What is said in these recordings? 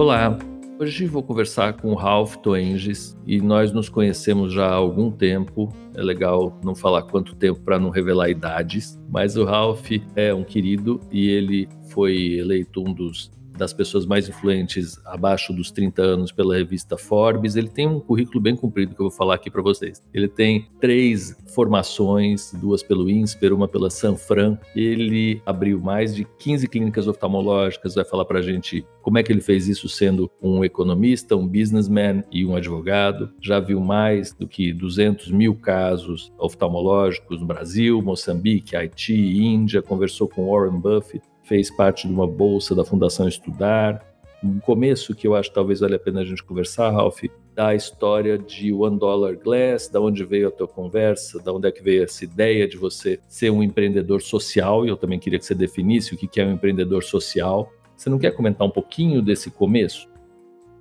Olá, hoje vou conversar com o Ralph Toenges e nós nos conhecemos já há algum tempo. É legal não falar quanto tempo para não revelar idades, mas o Ralph é um querido e ele foi eleito um dos das pessoas mais influentes abaixo dos 30 anos pela revista Forbes. Ele tem um currículo bem comprido que eu vou falar aqui para vocês. Ele tem três formações, duas pelo INSPER, uma pela Sanfran. Ele abriu mais de 15 clínicas oftalmológicas, vai falar para a gente como é que ele fez isso sendo um economista, um businessman e um advogado. Já viu mais do que 200 mil casos oftalmológicos no Brasil, Moçambique, Haiti, Índia, conversou com Warren Buffett, fez parte de uma bolsa da Fundação Estudar. Um começo que eu acho que talvez valha a pena a gente conversar, Ralph, da história de One Dollar Glass, da onde veio a tua conversa, da onde é que veio essa ideia de você ser um empreendedor social, e eu também queria que você definisse o que é um empreendedor social. Você não quer comentar um pouquinho desse começo?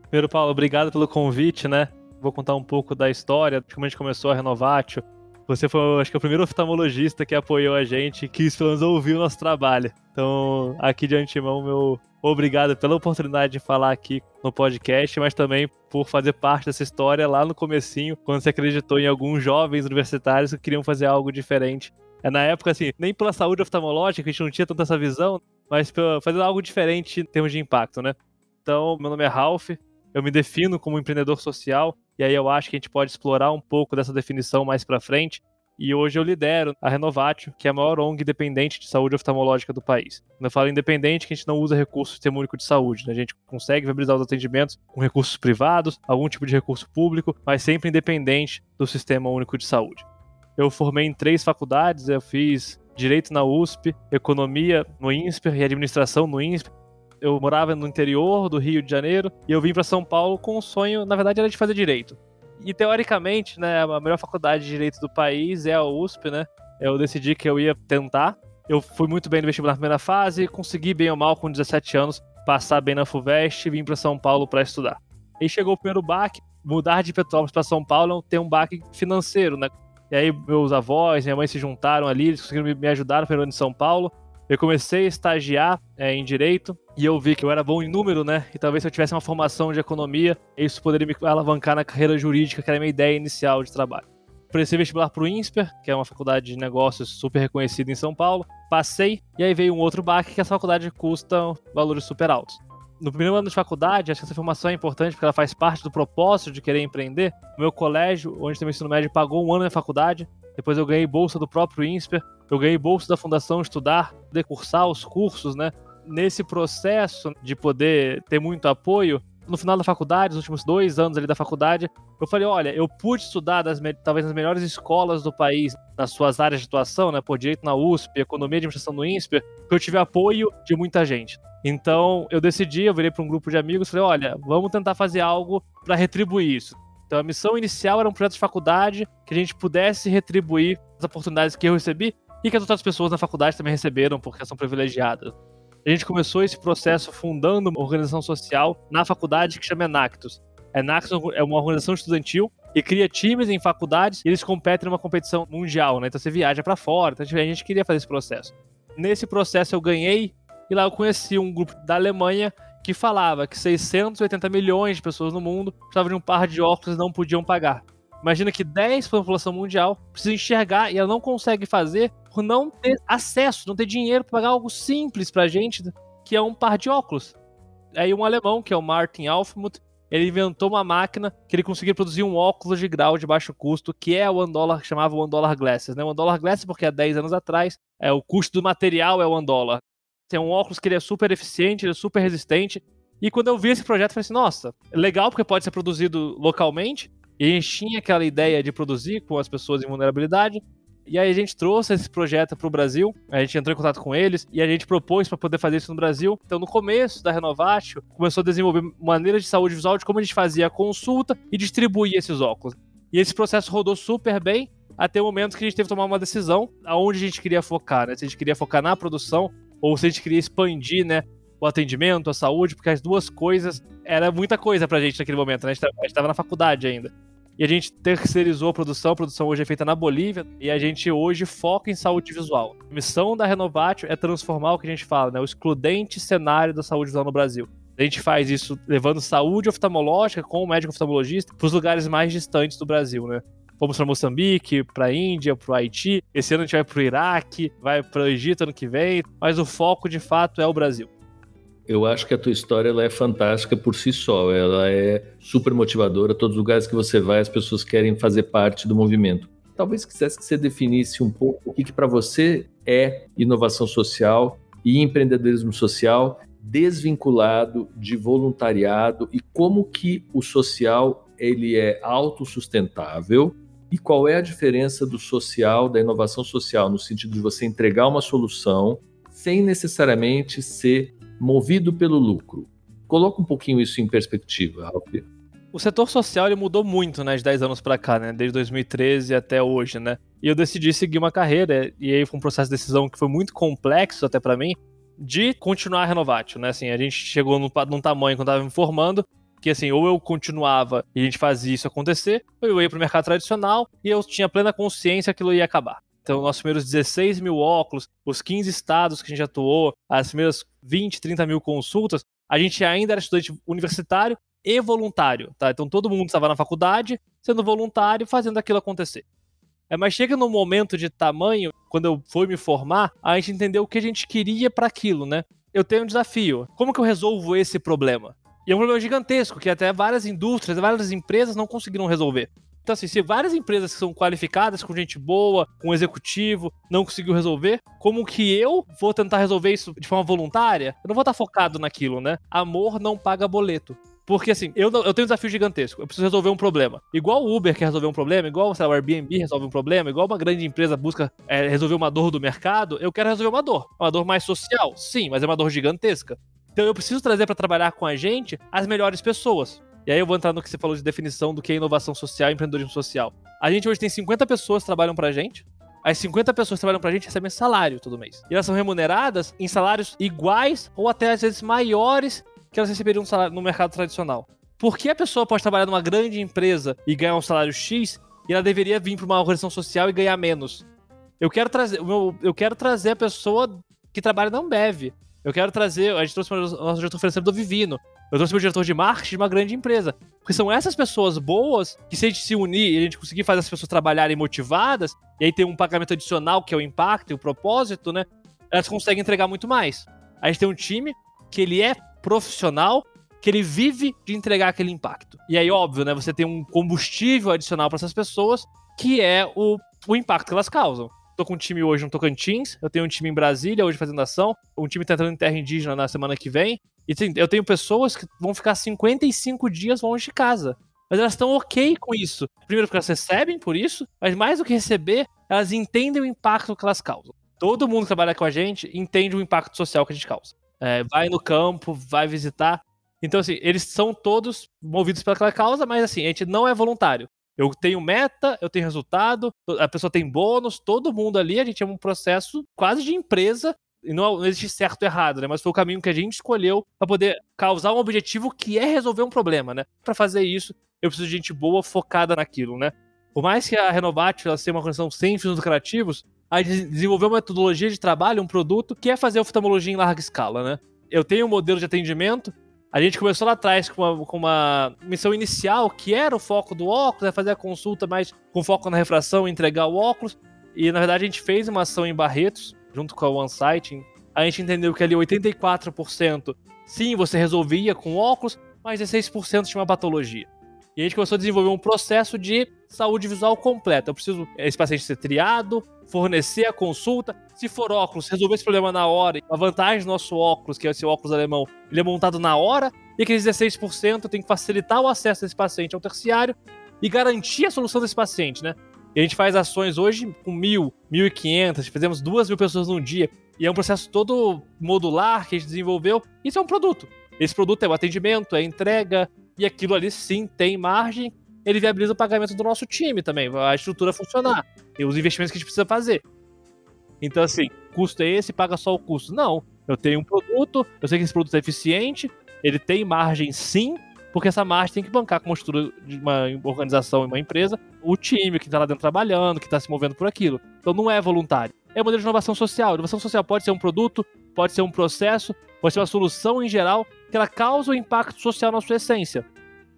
Primeiro, Paulo, obrigado pelo convite, né? Vou contar um pouco da história, de como a gente começou a Renovatio, você foi, acho que, o primeiro oftalmologista que apoiou a gente, que pelo menos ouviu o nosso trabalho. Então, aqui de antemão, meu obrigado pela oportunidade de falar aqui no podcast, mas também por fazer parte dessa história lá no comecinho, quando você acreditou em alguns jovens universitários que queriam fazer algo diferente. É na época, assim, nem pela saúde oftalmológica, a gente não tinha tanta essa visão, mas fazer algo diferente em termos de impacto, né? Então, meu nome é Ralph, eu me defino como empreendedor social, e aí eu acho que a gente pode explorar um pouco dessa definição mais para frente. E hoje eu lidero a Renovatio, que é a maior ONG independente de saúde oftalmológica do país. Quando eu falo independente, que a gente não usa recursos do Sistema Único de Saúde. Né? A gente consegue viabilizar os atendimentos com recursos privados, algum tipo de recurso público, mas sempre independente do Sistema Único de Saúde. Eu formei em três faculdades, eu fiz Direito na USP, Economia no INSPER e Administração no INSPER eu morava no interior do Rio de Janeiro e eu vim para São Paulo com o sonho, na verdade, era de fazer direito. E teoricamente, né, a melhor faculdade de direito do país é a USP, né? Eu decidi que eu ia tentar. Eu fui muito bem no vestibular na primeira fase, consegui bem ou mal com 17 anos passar bem na FUVEST e vim para São Paulo para estudar. Aí chegou o primeiro baque, mudar de Petrópolis para São Paulo é ter um baque financeiro, né? E aí meus avós, minha mãe se juntaram ali, eles conseguiram me ajudar no primeiro ano de São Paulo. Eu comecei a estagiar é, em direito e eu vi que eu era bom em número, né? E talvez se eu tivesse uma formação de economia, isso poderia me alavancar na carreira jurídica, que era a minha ideia inicial de trabalho. Prestei vestibular para o INSPER, que é uma faculdade de negócios super reconhecida em São Paulo. Passei, e aí veio um outro baque, que essa faculdade custa valores super altos. No primeiro ano de faculdade, acho que essa formação é importante porque ela faz parte do propósito de querer empreender. O meu colégio, onde tem o ensino médio, pagou um ano da faculdade. Depois eu ganhei bolsa do próprio INSPER eu ganhei bolsa da Fundação Estudar, poder cursar os cursos, né? Nesse processo de poder ter muito apoio, no final da faculdade, nos últimos dois anos ali da faculdade, eu falei, olha, eu pude estudar das, talvez nas melhores escolas do país, nas suas áreas de atuação, né, por direito na USP, economia e administração no INSPER, que eu tive apoio de muita gente. Então, eu decidi, eu virei para um grupo de amigos, falei, olha, vamos tentar fazer algo para retribuir isso. Então, a missão inicial era um projeto de faculdade que a gente pudesse retribuir as oportunidades que eu recebi e que as outras pessoas na faculdade também receberam, porque são privilegiadas. A gente começou esse processo fundando uma organização social na faculdade que chama Enactus. Enactus é uma organização estudantil e cria times em faculdades e eles competem numa competição mundial, né? Então você viaja para fora. Então a gente queria fazer esse processo. Nesse processo eu ganhei e lá eu conheci um grupo da Alemanha que falava que 680 milhões de pessoas no mundo precisavam de um par de óculos e não podiam pagar. Imagina que 10% da população mundial precisa enxergar e ela não consegue fazer por não ter acesso, não ter dinheiro para pagar algo simples pra gente, que é um par de óculos. Aí um alemão, que é o Martin Alfmuth, ele inventou uma máquina que ele conseguia produzir um óculos de grau de baixo custo, que é o One Dollar, que chamava One Dollar Glasses, né? One Dollar Glasses porque há 10 anos atrás, é o custo do material é One Dollar. Tem um óculos que ele é super eficiente, ele é super resistente. E quando eu vi esse projeto, eu falei assim, nossa, legal porque pode ser produzido localmente. E a gente tinha aquela ideia de produzir com as pessoas em vulnerabilidade. E aí a gente trouxe esse projeto para o Brasil, a gente entrou em contato com eles e a gente propôs para poder fazer isso no Brasil. Então, no começo da Renovatio, começou a desenvolver maneiras de saúde visual de como a gente fazia a consulta e distribuía esses óculos. E esse processo rodou super bem até o momento que a gente teve que tomar uma decisão aonde a gente queria focar, né? Se a gente queria focar na produção ou se a gente queria expandir, né, o atendimento, a saúde, porque as duas coisas era muita coisa pra gente naquele momento, né? A gente estava na faculdade ainda. E a gente terceirizou a produção, a produção hoje é feita na Bolívia, e a gente hoje foca em saúde visual. A missão da Renovatio é transformar o que a gente fala, né, o excludente cenário da saúde visual no Brasil. A gente faz isso levando saúde oftalmológica com o médico oftalmologista para os lugares mais distantes do Brasil, né? Fomos para Moçambique, para a Índia, para o Haiti. Esse ano a gente vai para o Iraque, vai para o Egito ano que vem, mas o foco de fato é o Brasil eu acho que a tua história ela é fantástica por si só. Ela é super motivadora. Todos os lugares que você vai, as pessoas querem fazer parte do movimento. Talvez quisesse que você definisse um pouco o que, que para você é inovação social e empreendedorismo social desvinculado de voluntariado e como que o social ele é autossustentável e qual é a diferença do social, da inovação social, no sentido de você entregar uma solução sem necessariamente ser movido pelo lucro. Coloca um pouquinho isso em perspectiva, Ralf. O setor social ele mudou muito, né, de 10 anos para cá, né, desde 2013 até hoje, né. E eu decidi seguir uma carreira e aí foi um processo de decisão que foi muito complexo até para mim de continuar a né? Assim, a gente chegou num, num tamanho quando tava me formando que assim, ou eu continuava e a gente fazia isso acontecer, ou eu ia pro mercado tradicional e eu tinha plena consciência que aquilo ia acabar. Então, nossos primeiros 16 mil óculos, os 15 estados que a gente atuou, as primeiras 20, 30 mil consultas, a gente ainda era estudante universitário e voluntário, tá? Então todo mundo estava na faculdade, sendo voluntário, fazendo aquilo acontecer. É, mas chega num momento de tamanho, quando eu fui me formar, a gente entendeu o que a gente queria para aquilo, né? Eu tenho um desafio. Como que eu resolvo esse problema? E é um problema gigantesco, que até várias indústrias, várias empresas não conseguiram resolver. Então, assim, se várias empresas que são qualificadas, com gente boa, com executivo, não conseguiu resolver, como que eu vou tentar resolver isso de forma voluntária? Eu não vou estar focado naquilo, né? Amor não paga boleto. Porque assim, eu, eu tenho um desafio gigantesco. Eu preciso resolver um problema. Igual o Uber quer resolver um problema, igual lá, o Airbnb resolve um problema, igual uma grande empresa busca é, resolver uma dor do mercado, eu quero resolver uma dor. Uma dor mais social, sim, mas é uma dor gigantesca. Então eu preciso trazer para trabalhar com a gente as melhores pessoas. E aí eu vou entrar no que você falou de definição do que é inovação social e empreendedorismo social. A gente hoje tem 50 pessoas que trabalham pra gente. As 50 pessoas que trabalham pra gente recebem salário todo mês. E elas são remuneradas em salários iguais ou até às vezes maiores que elas receberiam no mercado tradicional. Por que a pessoa pode trabalhar numa grande empresa e ganhar um salário X e ela deveria vir para uma organização social e ganhar menos? Eu quero trazer, eu quero trazer a pessoa que trabalha na Ambev. Eu quero trazer, a gente trouxe o nosso diretor financeiro do Vivino. Eu trouxe meu diretor de marketing de uma grande empresa. Porque são essas pessoas boas que, se a gente se unir e a gente conseguir fazer as pessoas trabalharem motivadas, e aí tem um pagamento adicional, que é o impacto e o propósito, né? Elas conseguem entregar muito mais. A gente tem um time que ele é profissional, que ele vive de entregar aquele impacto. E aí, óbvio, né? Você tem um combustível adicional para essas pessoas, que é o, o impacto que elas causam. Tô com um time hoje no Tocantins, eu tenho um time em Brasília hoje fazendo ação, um time tá entrando em terra indígena na semana que vem, e eu tenho pessoas que vão ficar 55 dias longe de casa. Mas elas estão ok com isso. Primeiro porque elas recebem por isso, mas mais do que receber, elas entendem o impacto que elas causam. Todo mundo que trabalha com a gente entende o impacto social que a gente causa. É, vai no campo, vai visitar. Então, assim, eles são todos movidos pelaquela causa, mas assim, a gente não é voluntário. Eu tenho meta, eu tenho resultado, a pessoa tem bônus, todo mundo ali, a gente é um processo quase de empresa E não, não existe certo ou errado, né? Mas foi o caminho que a gente escolheu para poder causar um objetivo que é resolver um problema, né? Para fazer isso, eu preciso de gente boa focada naquilo, né? Por mais que a Renovat ela seja uma organização sem fins lucrativos, a gente desenvolveu uma metodologia de trabalho, um produto, que é fazer oftalmologia em larga escala, né? Eu tenho um modelo de atendimento. A gente começou lá atrás com uma, com uma missão inicial, que era o foco do óculos, é fazer a consulta mais com foco na refração e entregar o óculos. E na verdade a gente fez uma ação em Barretos, junto com a OneSight. A gente entendeu que ali 84% sim, você resolvia com óculos, mas 16% tinha uma patologia. E a gente começou a desenvolver um processo de saúde visual completa. Eu preciso esse paciente ser triado, fornecer a consulta. Se for óculos, resolver esse problema na hora. A vantagem do nosso óculos, que é esse óculos alemão, ele é montado na hora. E aqueles 16% tem que facilitar o acesso desse paciente ao terciário e garantir a solução desse paciente, né? E a gente faz ações hoje com mil, mil e quinhentas, fizemos duas mil pessoas num dia. E é um processo todo modular que a gente desenvolveu. Isso é um produto. Esse produto é o atendimento, é a entrega, e aquilo ali sim tem margem, ele viabiliza o pagamento do nosso time também, a estrutura funcionar, e os investimentos que a gente precisa fazer. Então, assim, custo é esse, paga só o custo. Não, eu tenho um produto, eu sei que esse produto é eficiente, ele tem margem sim, porque essa margem tem que bancar uma estrutura de uma organização e uma empresa, o time que está lá dentro trabalhando, que está se movendo por aquilo. Então não é voluntário. É um modelo de inovação social. Inovação social pode ser um produto, pode ser um processo, pode ser uma solução em geral, que ela causa um impacto social na sua essência.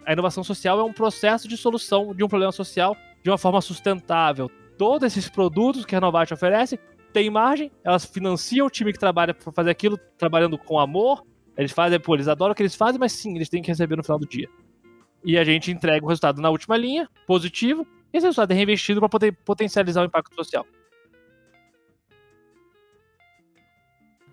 A inovação social é um processo de solução de um problema social de uma forma sustentável. Todos esses produtos que a Renovat oferece têm margem, elas financiam o time que trabalha para fazer aquilo, trabalhando com amor. Eles fazem, pô, eles adoram o que eles fazem, mas sim, eles têm que receber no final do dia. E a gente entrega o resultado na última linha, positivo, e esse resultado é reinvestido para poder potencializar o impacto social.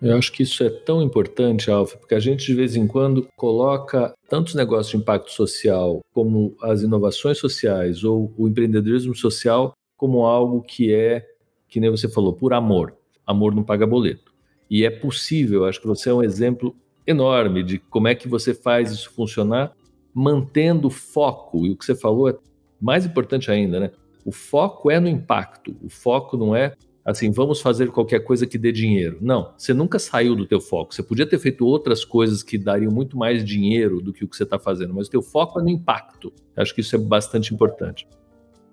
Eu acho que isso é tão importante, Alfa, porque a gente de vez em quando coloca tantos negócios de impacto social, como as inovações sociais ou o empreendedorismo social, como algo que é, que nem você falou, por amor. Amor não paga boleto. E é possível, acho que você é um exemplo enorme de como é que você faz isso funcionar, mantendo foco. E o que você falou é mais importante ainda, né? O foco é no impacto. O foco não é assim, vamos fazer qualquer coisa que dê dinheiro. Não, você nunca saiu do teu foco. Você podia ter feito outras coisas que dariam muito mais dinheiro do que o que você está fazendo, mas o teu foco é no impacto. Acho que isso é bastante importante.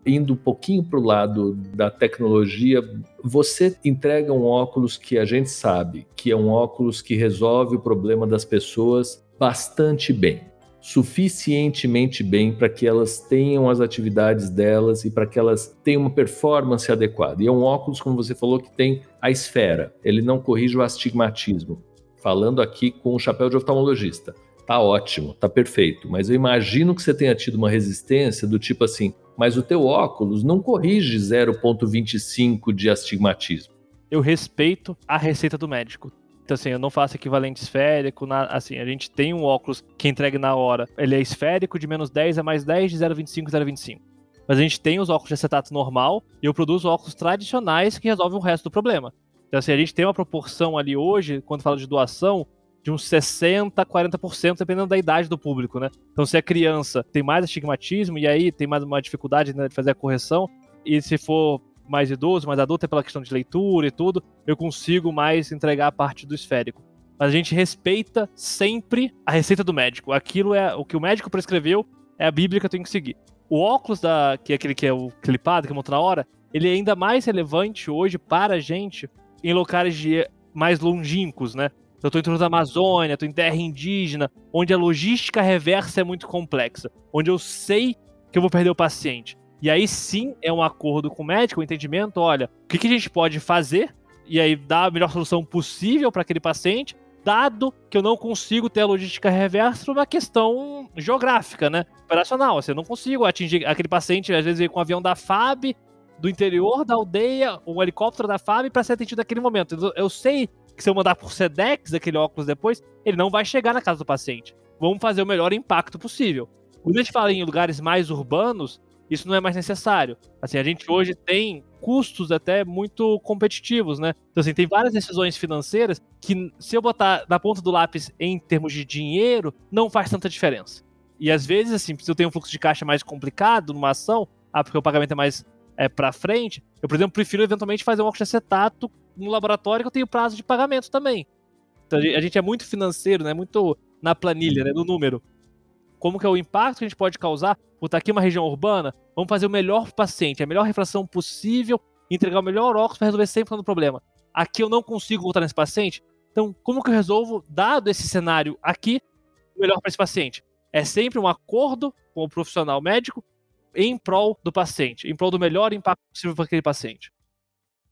Indo um pouquinho para o lado da tecnologia, você entrega um óculos que a gente sabe que é um óculos que resolve o problema das pessoas bastante bem suficientemente bem para que elas tenham as atividades delas e para que elas tenham uma performance adequada. E é um óculos, como você falou, que tem a esfera, ele não corrige o astigmatismo. Falando aqui com o chapéu de oftalmologista. Tá ótimo, tá perfeito, mas eu imagino que você tenha tido uma resistência do tipo assim, mas o teu óculos não corrige 0.25 de astigmatismo. Eu respeito a receita do médico. Então, assim, eu não faço equivalente esférico. Na, assim, a gente tem um óculos que entrega na hora. Ele é esférico de menos 10 a mais 10 de 0,25 a 0,25. Mas a gente tem os óculos de acetato normal e eu produzo óculos tradicionais que resolvem o resto do problema. Então, assim, a gente tem uma proporção ali hoje, quando fala de doação, de uns 60% a 40%, dependendo da idade do público, né? Então, se a criança tem mais astigmatismo e aí tem mais uma dificuldade né, de fazer a correção, e se for mais idoso, mais adulto, é pela questão de leitura e tudo, eu consigo mais entregar a parte do esférico. Mas a gente respeita sempre a receita do médico. Aquilo é o que o médico prescreveu, é a Bíblia que eu tenho que seguir. O óculos da que é aquele que é o clipado, que é outra hora, ele é ainda mais relevante hoje para a gente em locais de mais longínquos, né? Eu estou em Amazônia, estou em terra indígena, onde a logística reversa é muito complexa, onde eu sei que eu vou perder o paciente. E aí sim é um acordo com o médico, um entendimento, olha, o que, que a gente pode fazer e aí dar a melhor solução possível para aquele paciente, dado que eu não consigo ter a logística reversa por uma questão geográfica, né? Operacional. Assim, eu não consigo atingir aquele paciente, às vezes, com um avião da FAB, do interior da aldeia, um helicóptero da FAB para ser atendido naquele momento. Eu sei que se eu mandar por SEDEX aquele óculos depois, ele não vai chegar na casa do paciente. Vamos fazer o melhor impacto possível. Quando a gente fala em lugares mais urbanos, isso não é mais necessário. Assim, a gente hoje tem custos até muito competitivos, né? Então, assim, tem várias decisões financeiras que, se eu botar na ponta do lápis em termos de dinheiro, não faz tanta diferença. E às vezes, assim, se eu tenho um fluxo de caixa mais complicado numa ação, ah, porque o pagamento é mais é, para frente, eu, por exemplo, prefiro eventualmente fazer um óculos de acetato no laboratório que eu tenho prazo de pagamento também. Então a gente é muito financeiro, né? Muito na planilha, né? No número. Como que é o impacto que a gente pode causar por estar aqui uma região urbana? Vamos fazer o melhor para o paciente, a melhor refração possível, entregar o melhor óculos para resolver sempre o problema. Aqui eu não consigo voltar nesse paciente, então como que eu resolvo, dado esse cenário aqui, o melhor para esse paciente? É sempre um acordo com o profissional médico em prol do paciente, em prol do melhor impacto possível para aquele paciente.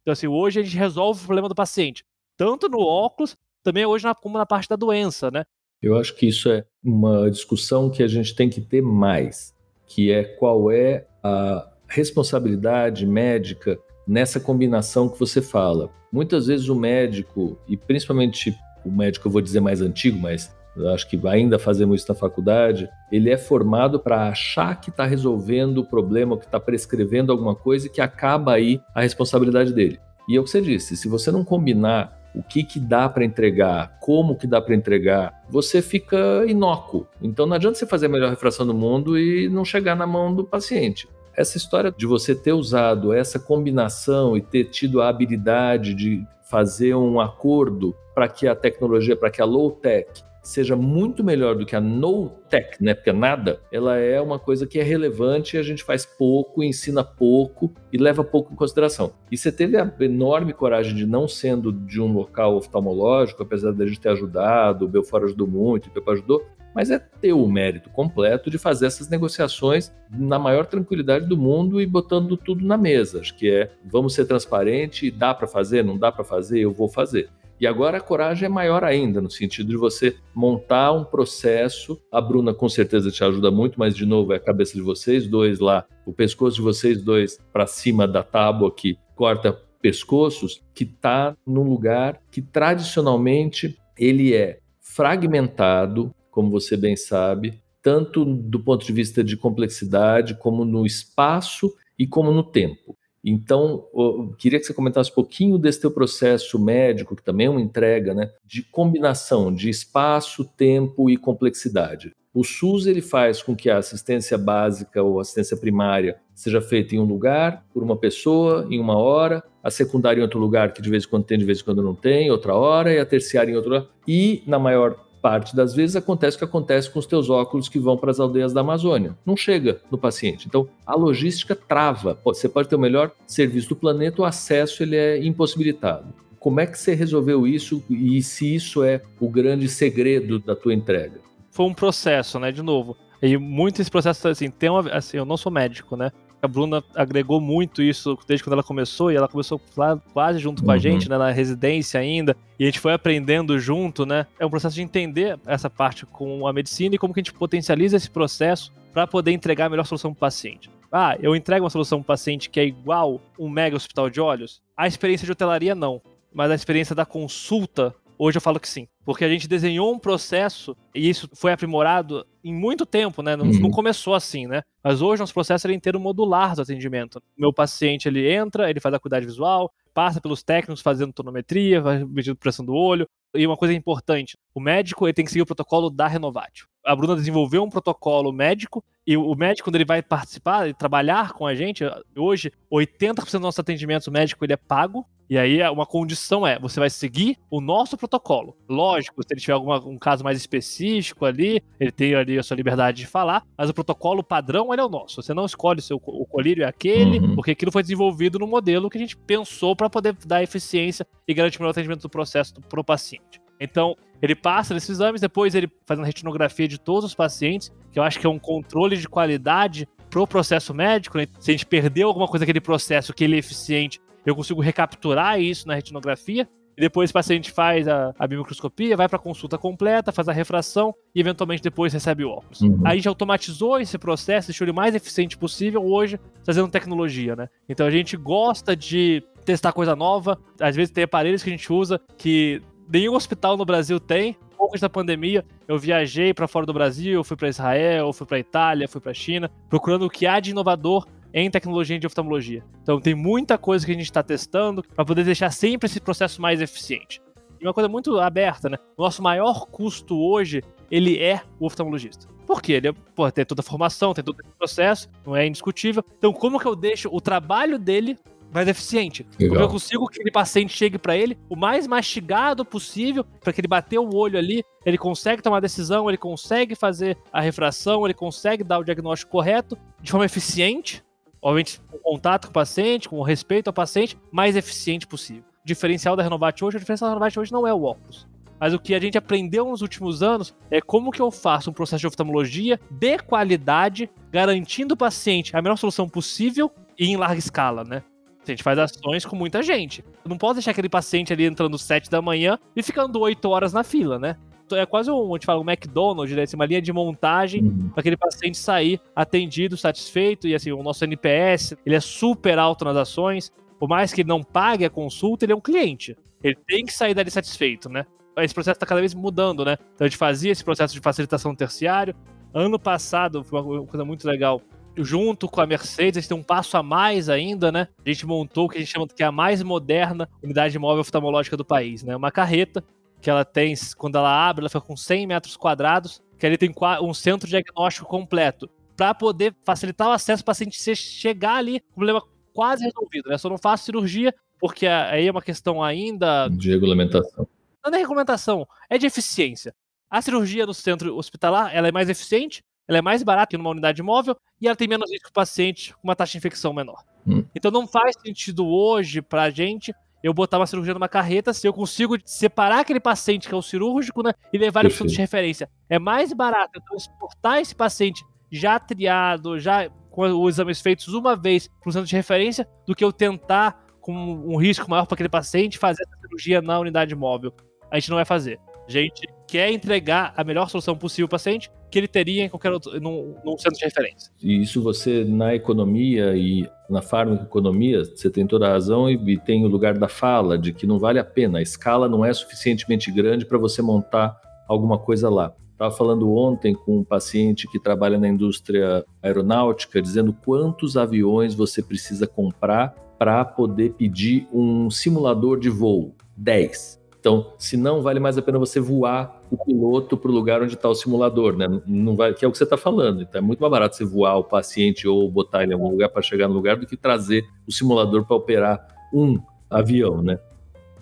Então, assim, hoje a gente resolve o problema do paciente, tanto no óculos, também hoje na, como na parte da doença, né? Eu acho que isso é uma discussão que a gente tem que ter mais, que é qual é a responsabilidade médica nessa combinação que você fala. Muitas vezes o médico, e principalmente o médico, eu vou dizer mais antigo, mas acho que ainda fazemos isso na faculdade, ele é formado para achar que está resolvendo o problema, que está prescrevendo alguma coisa e que acaba aí a responsabilidade dele. E é o que você disse, se você não combinar o que, que dá para entregar, como que dá para entregar, você fica inócuo. Então não adianta você fazer a melhor refração do mundo e não chegar na mão do paciente. Essa história de você ter usado essa combinação e ter tido a habilidade de fazer um acordo para que a tecnologia, para que a low tech seja muito melhor do que a no tech, né? Porque nada, ela é uma coisa que é relevante e a gente faz pouco, ensina pouco e leva pouco em consideração. E você teve a enorme coragem de não sendo de um local oftalmológico, apesar da gente ter ajudado, o Belfort ajudou muito, o Pepe ajudou, mas é teu o mérito completo de fazer essas negociações na maior tranquilidade do mundo e botando tudo na mesa. Acho que é, vamos ser transparente, dá para fazer, não dá para fazer, eu vou fazer. E agora a coragem é maior ainda, no sentido de você montar um processo. A Bruna com certeza te ajuda muito, mas de novo é a cabeça de vocês dois lá, o pescoço de vocês dois para cima da tábua que corta pescoços, que está num lugar que tradicionalmente ele é fragmentado, como você bem sabe, tanto do ponto de vista de complexidade, como no espaço e como no tempo. Então, eu queria que você comentasse um pouquinho desse teu processo médico, que também é uma entrega, né, de combinação de espaço, tempo e complexidade. O SUS ele faz com que a assistência básica ou assistência primária seja feita em um lugar, por uma pessoa, em uma hora, a secundária em outro lugar, que de vez em quando tem, de vez em quando não tem, outra hora, e a terciária em outro lugar. E, na maior parte das vezes acontece o que acontece com os teus óculos que vão para as aldeias da Amazônia. Não chega no paciente. Então, a logística trava. Você pode ter o melhor serviço do planeta, o acesso ele é impossibilitado. Como é que você resolveu isso e se isso é o grande segredo da tua entrega? Foi um processo, né? De novo. E muito esse processo, assim, tem uma, assim, eu não sou médico, né? A Bruna agregou muito isso desde quando ela começou, e ela começou lá quase junto com a uhum. gente, né, na residência ainda, e a gente foi aprendendo junto, né? É um processo de entender essa parte com a medicina e como que a gente potencializa esse processo para poder entregar a melhor solução para o paciente. Ah, eu entrego uma solução para o paciente que é igual um mega hospital de olhos? A experiência de hotelaria não, mas a experiência da consulta Hoje eu falo que sim. Porque a gente desenhou um processo e isso foi aprimorado em muito tempo, né? Não, uhum. não começou assim, né? Mas hoje nosso processo é inteiro modular do atendimento. Meu paciente, ele entra, ele faz a cuidade visual, passa pelos técnicos fazendo tonometria, medindo pressão do olho. E uma coisa importante, o médico ele tem que seguir o protocolo da Renovatio. A Bruna desenvolveu um protocolo médico e o médico, quando ele vai participar e trabalhar com a gente, hoje, 80% do nosso atendimento médico ele é pago. E aí, uma condição é: você vai seguir o nosso protocolo. Lógico, se ele tiver algum um caso mais específico ali, ele tem ali a sua liberdade de falar, mas o protocolo padrão ele é o nosso. Você não escolhe se o, o colírio é aquele, uhum. porque aquilo foi desenvolvido no modelo que a gente pensou para poder dar eficiência e garantir o melhor atendimento do processo para o paciente. Então, ele passa nesses exames, depois ele faz uma retinografia de todos os pacientes, que eu acho que é um controle de qualidade pro processo médico. Né? Se a gente perdeu alguma coisa naquele processo que ele é eficiente, eu consigo recapturar isso na retinografia. E depois o paciente faz a, a biomicroscopia, vai para a consulta completa, faz a refração e eventualmente depois recebe o óculos. Uhum. Aí a gente automatizou esse processo, deixou ele o mais eficiente possível hoje, fazendo tecnologia, né? Então a gente gosta de testar coisa nova. Às vezes tem aparelhos que a gente usa que nenhum hospital no Brasil tem. Pouco da pandemia, eu viajei para fora do Brasil, fui para Israel, fui para Itália, fui para China, procurando o que há de inovador em tecnologia de oftalmologia. Então tem muita coisa que a gente está testando para poder deixar sempre esse processo mais eficiente. E uma coisa muito aberta, né? O nosso maior custo hoje, ele é o oftalmologista. Por quê? Ele pô, tem toda a formação, tem todo esse processo, não é indiscutível. Então como que eu deixo o trabalho dele mais eficiente. Legal. eu consigo que aquele paciente chegue para ele o mais mastigado possível, para que ele bater o olho ali, ele consegue tomar a decisão, ele consegue fazer a refração, ele consegue dar o diagnóstico correto de forma eficiente, obviamente com contato com o paciente, com respeito ao paciente, mais eficiente possível. O diferencial da Renovate hoje, a diferença da Renovate hoje não é o óculos. Mas o que a gente aprendeu nos últimos anos é como que eu faço um processo de oftalmologia de qualidade, garantindo o paciente a melhor solução possível e em larga escala, né? A gente faz ações com muita gente. não posso deixar aquele paciente ali entrando às 7 da manhã e ficando 8 horas na fila, né? É quase um, a gente fala, um McDonald's, né? Assim, uma linha de montagem uhum. para aquele paciente sair atendido, satisfeito. E assim, o nosso NPS, ele é super alto nas ações. Por mais que ele não pague a consulta, ele é um cliente. Ele tem que sair dali satisfeito, né? Esse processo está cada vez mudando, né? Então a gente fazia esse processo de facilitação terciário. Ano passado, foi uma coisa muito legal junto com a Mercedes, a gente tem um passo a mais ainda, né? A gente montou o que a gente chama que é a mais moderna unidade móvel oftalmológica do país, né? Uma carreta que ela tem, quando ela abre, ela fica com 100 metros quadrados, que ali tem um centro diagnóstico completo, para poder facilitar o acesso para o paciente chegar ali, problema quase resolvido, né? Só não faço cirurgia, porque aí é uma questão ainda... De regulamentação. Não é regulamentação, é de eficiência. A cirurgia no centro hospitalar, ela é mais eficiente, ela é mais barata que numa unidade móvel e ela tem menos risco para o paciente com uma taxa de infecção menor. Hum. Então não faz sentido hoje para a gente eu botar uma cirurgia numa carreta se eu consigo separar aquele paciente que é o cirúrgico né, e levar ele para ponto de referência. É mais barato eu transportar esse paciente já triado, já com os exames feitos uma vez para o centro de referência, do que eu tentar, com um risco maior para aquele paciente, fazer essa cirurgia na unidade móvel. A gente não vai fazer. A gente quer entregar a melhor solução possível para o paciente que ele teria em qualquer outro, num, num centro de referência. E isso você, na economia e na farmacoeconomia, você tem toda a razão e, e tem o lugar da fala, de que não vale a pena, a escala não é suficientemente grande para você montar alguma coisa lá. Estava falando ontem com um paciente que trabalha na indústria aeronáutica, dizendo quantos aviões você precisa comprar para poder pedir um simulador de voo. 10. Então, se não, vale mais a pena você voar o piloto para o lugar onde está o simulador, né? Não vai, que é o que você está falando. Então, é muito mais barato você voar o paciente ou botar ele em algum lugar para chegar no lugar do que trazer o simulador para operar um avião, né?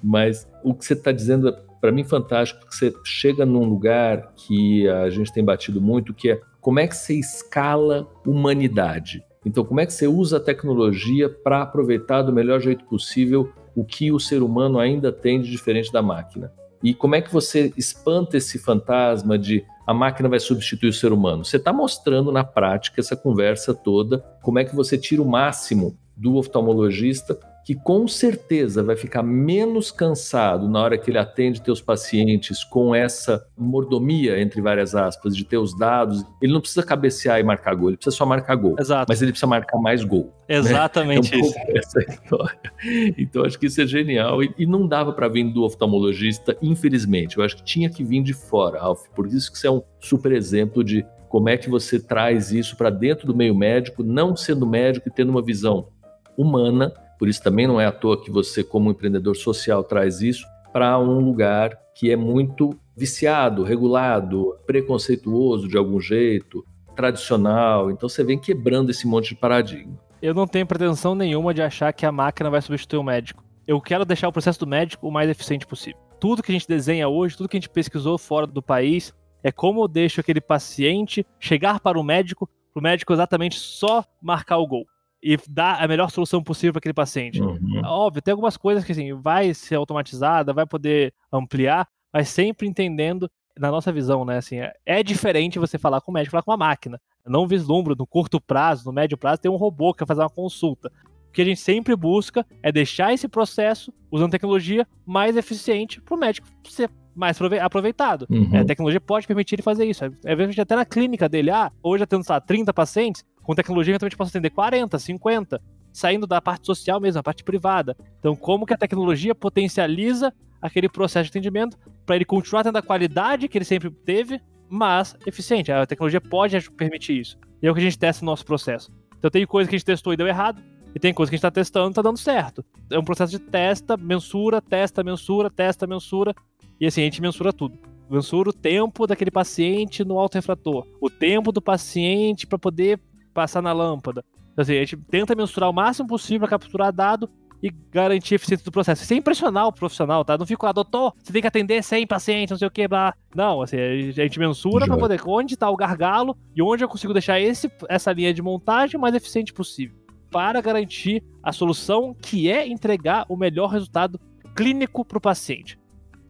Mas o que você está dizendo é, para mim, fantástico, porque você chega num lugar que a gente tem batido muito, que é como é que você escala humanidade. Então, como é que você usa a tecnologia para aproveitar do melhor jeito possível o que o ser humano ainda tem de diferente da máquina. E como é que você espanta esse fantasma de a máquina vai substituir o ser humano? Você está mostrando na prática essa conversa toda, como é que você tira o máximo do oftalmologista que com certeza vai ficar menos cansado na hora que ele atende teus pacientes com essa mordomia, entre várias aspas, de ter os dados. Ele não precisa cabecear e marcar gol, ele precisa só marcar gol. Exato. Mas ele precisa marcar mais gol. Né? Exatamente né? é um isso. Essa história. Então acho que isso é genial e, e não dava para vir do oftalmologista, infelizmente. Eu acho que tinha que vir de fora, Ralf. Por isso que você é um super exemplo de como é que você traz isso para dentro do meio médico, não sendo médico e tendo uma visão humana por isso também não é à toa que você, como empreendedor social, traz isso para um lugar que é muito viciado, regulado, preconceituoso de algum jeito, tradicional. Então você vem quebrando esse monte de paradigma. Eu não tenho pretensão nenhuma de achar que a máquina vai substituir o médico. Eu quero deixar o processo do médico o mais eficiente possível. Tudo que a gente desenha hoje, tudo que a gente pesquisou fora do país, é como eu deixo aquele paciente chegar para o médico, para o médico exatamente só marcar o gol e dar a melhor solução possível para aquele paciente. Uhum. Óbvio, tem algumas coisas que assim, vai ser automatizada, vai poder ampliar, mas sempre entendendo, na nossa visão, né, assim, é, é diferente você falar com o médico, falar com uma máquina. Eu não vislumbro no curto prazo, no médio prazo, ter um robô que vai fazer uma consulta. O que a gente sempre busca é deixar esse processo, usando tecnologia, mais eficiente para o médico ser mais aproveitado. Uhum. É, a tecnologia pode permitir ele fazer isso. É vezes até na clínica dele, ah, hoje atendo, sei lá, 30 pacientes, com tecnologia, eventualmente posso atender 40, 50, saindo da parte social mesmo, a parte privada. Então, como que a tecnologia potencializa aquele processo de atendimento para ele continuar tendo a qualidade que ele sempre teve, mas eficiente. A tecnologia pode permitir isso. E é o que a gente testa no nosso processo. Então, tem coisa que a gente testou e deu errado, e tem coisa que a gente está testando e está dando certo. É um processo de testa, mensura, testa, mensura, testa, mensura. E assim, a gente mensura tudo. Mensura o tempo daquele paciente no autorrefrator, o tempo do paciente para poder passar na lâmpada. Então, assim, a gente tenta mensurar o máximo possível para capturar dado e garantir a eficiência do processo. Sem impressionar o profissional, tá? Não fica lá, doutor, você tem que atender 100 pacientes, não sei o que, blá. Não, assim, a gente mensura para poder onde está o gargalo e onde eu consigo deixar esse, essa linha de montagem o mais eficiente possível. Para garantir a solução que é entregar o melhor resultado clínico para o paciente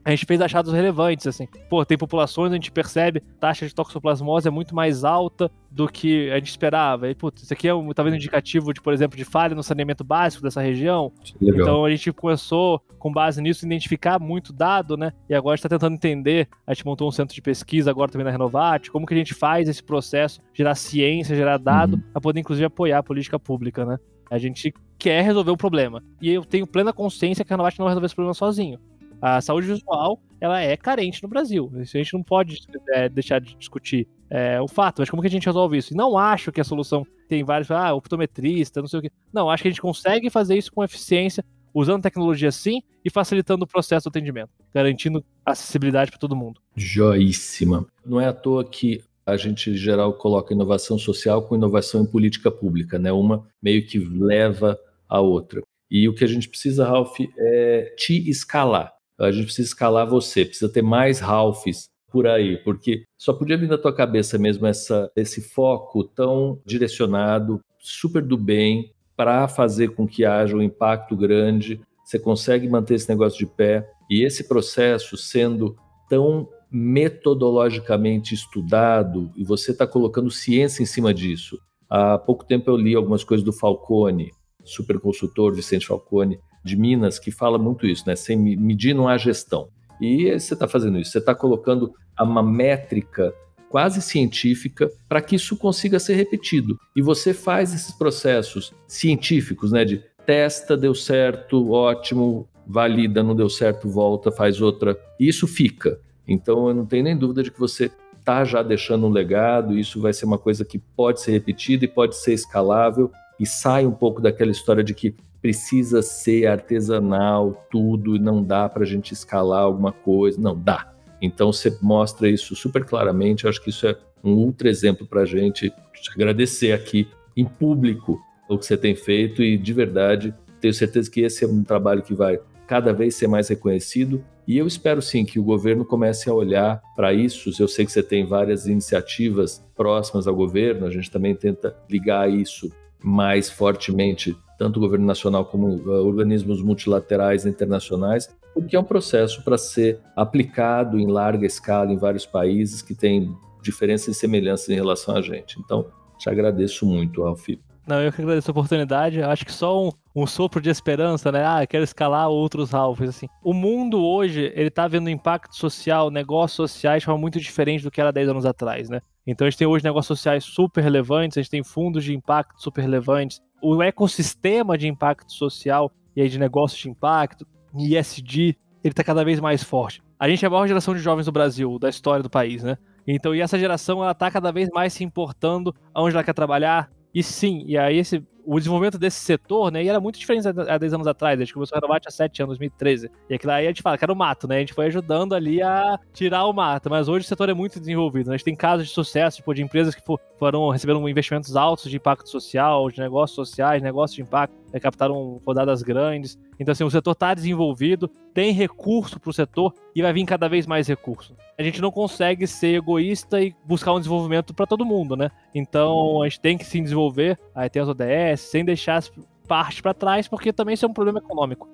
a gente fez achados relevantes, assim. Pô, tem populações onde a gente percebe a taxa de toxoplasmose é muito mais alta do que a gente esperava. E, putz, isso aqui é um, talvez um indicativo de, por exemplo, de falha no saneamento básico dessa região. Legal. Então a gente começou, com base nisso, a identificar muito dado, né? E agora a gente está tentando entender. A gente montou um centro de pesquisa agora também na Renovate, como que a gente faz esse processo, gerar ciência, gerar dado, uhum. para poder, inclusive, apoiar a política pública, né? A gente quer resolver o problema. E eu tenho plena consciência que a Renovate não vai resolver esse problema sozinho. A saúde visual, ela é carente no Brasil. Isso a gente não pode é, deixar de discutir. É o fato, mas como que a gente resolve isso? E não acho que a solução tem vários, ah, optometrista, não sei o quê. Não, acho que a gente consegue fazer isso com eficiência, usando tecnologia sim e facilitando o processo do atendimento, garantindo acessibilidade para todo mundo. Joíssima. Não é à toa que a gente, em geral, coloca inovação social com inovação em política pública, né? Uma meio que leva a outra. E o que a gente precisa, Ralph, é te escalar a gente precisa escalar você, precisa ter mais Ralphs por aí, porque só podia vir da tua cabeça mesmo essa, esse foco tão direcionado, super do bem, para fazer com que haja um impacto grande. Você consegue manter esse negócio de pé e esse processo sendo tão metodologicamente estudado e você está colocando ciência em cima disso. Há pouco tempo eu li algumas coisas do Falcone, super consultor Vicente Falcone, de Minas que fala muito isso, né? Sem medir não há gestão. E você está fazendo isso, você está colocando uma métrica quase científica para que isso consiga ser repetido. E você faz esses processos científicos, né? De testa, deu certo, ótimo, valida, não deu certo, volta, faz outra. E isso fica. Então eu não tenho nem dúvida de que você está já deixando um legado, isso vai ser uma coisa que pode ser repetida e pode ser escalável e sai um pouco daquela história de que precisa ser artesanal, tudo, e não dá para a gente escalar alguma coisa. Não, dá. Então você mostra isso super claramente. Eu acho que isso é um ultra exemplo para a gente. Te agradecer aqui em público o que você tem feito e de verdade tenho certeza que esse é um trabalho que vai cada vez ser mais reconhecido e eu espero sim que o governo comece a olhar para isso. Eu sei que você tem várias iniciativas próximas ao governo, a gente também tenta ligar isso mais fortemente tanto o governo nacional como uh, organismos multilaterais internacionais, porque é um processo para ser aplicado em larga escala em vários países que têm diferenças e semelhanças em relação a gente. Então, te agradeço muito, Alfio. Não, eu que agradeço a oportunidade. Acho que só um, um sopro de esperança, né? Ah, quero escalar outros Ralphs, assim. O mundo hoje, ele tá vendo impacto social, negócios sociais de forma muito diferente do que era 10 anos atrás, né? Então a gente tem hoje negócios sociais super relevantes, a gente tem fundos de impacto super relevantes, o ecossistema de impacto social e aí de negócios de impacto, ESG, ele está cada vez mais forte. A gente é a maior geração de jovens do Brasil, da história do país, né? Então, e essa geração, ela tá cada vez mais se importando aonde ela quer trabalhar. E sim, e aí esse, o desenvolvimento desse setor, né, e era muito diferente há 10 anos atrás, a gente começou a renovar há 7 anos, 2013, e aquilo aí a gente fala que era o mato, né, a gente foi ajudando ali a tirar o mato, mas hoje o setor é muito desenvolvido, né? a gente tem casos de sucesso, tipo, de empresas que foram, receberam investimentos altos de impacto social, de negócios sociais, negócios de impacto, né, captaram rodadas grandes, então assim, o setor está desenvolvido, tem recurso para o setor e vai vir cada vez mais recurso. A gente não consegue ser egoísta e buscar um desenvolvimento para todo mundo, né? Então a gente tem que se desenvolver, aí tem as ODS, sem deixar as partes para trás, porque também isso é um problema econômico.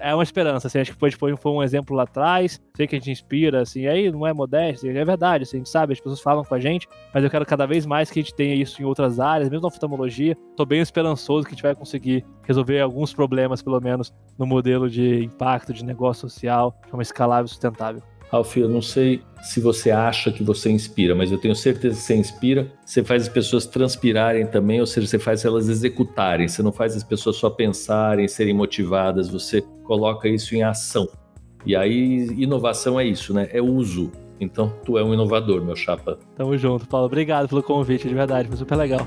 É uma esperança, assim, acho que foi, foi, foi um exemplo lá atrás, sei que a gente inspira, assim, aí não é modéstia, é verdade, assim, a gente sabe, as pessoas falam com a gente, mas eu quero cada vez mais que a gente tenha isso em outras áreas, mesmo na oftalmologia, tô bem esperançoso que a gente vai conseguir resolver alguns problemas, pelo menos, no modelo de impacto de negócio social, de forma escalável sustentável. Ralf, eu não sei se você acha que você inspira, mas eu tenho certeza que você inspira. Você faz as pessoas transpirarem também, ou seja, você faz elas executarem. Você não faz as pessoas só pensarem, serem motivadas, você coloca isso em ação. E aí, inovação é isso, né? É uso. Então, tu é um inovador, meu chapa. Tamo junto, Paulo. Obrigado pelo convite, de verdade. Foi super legal.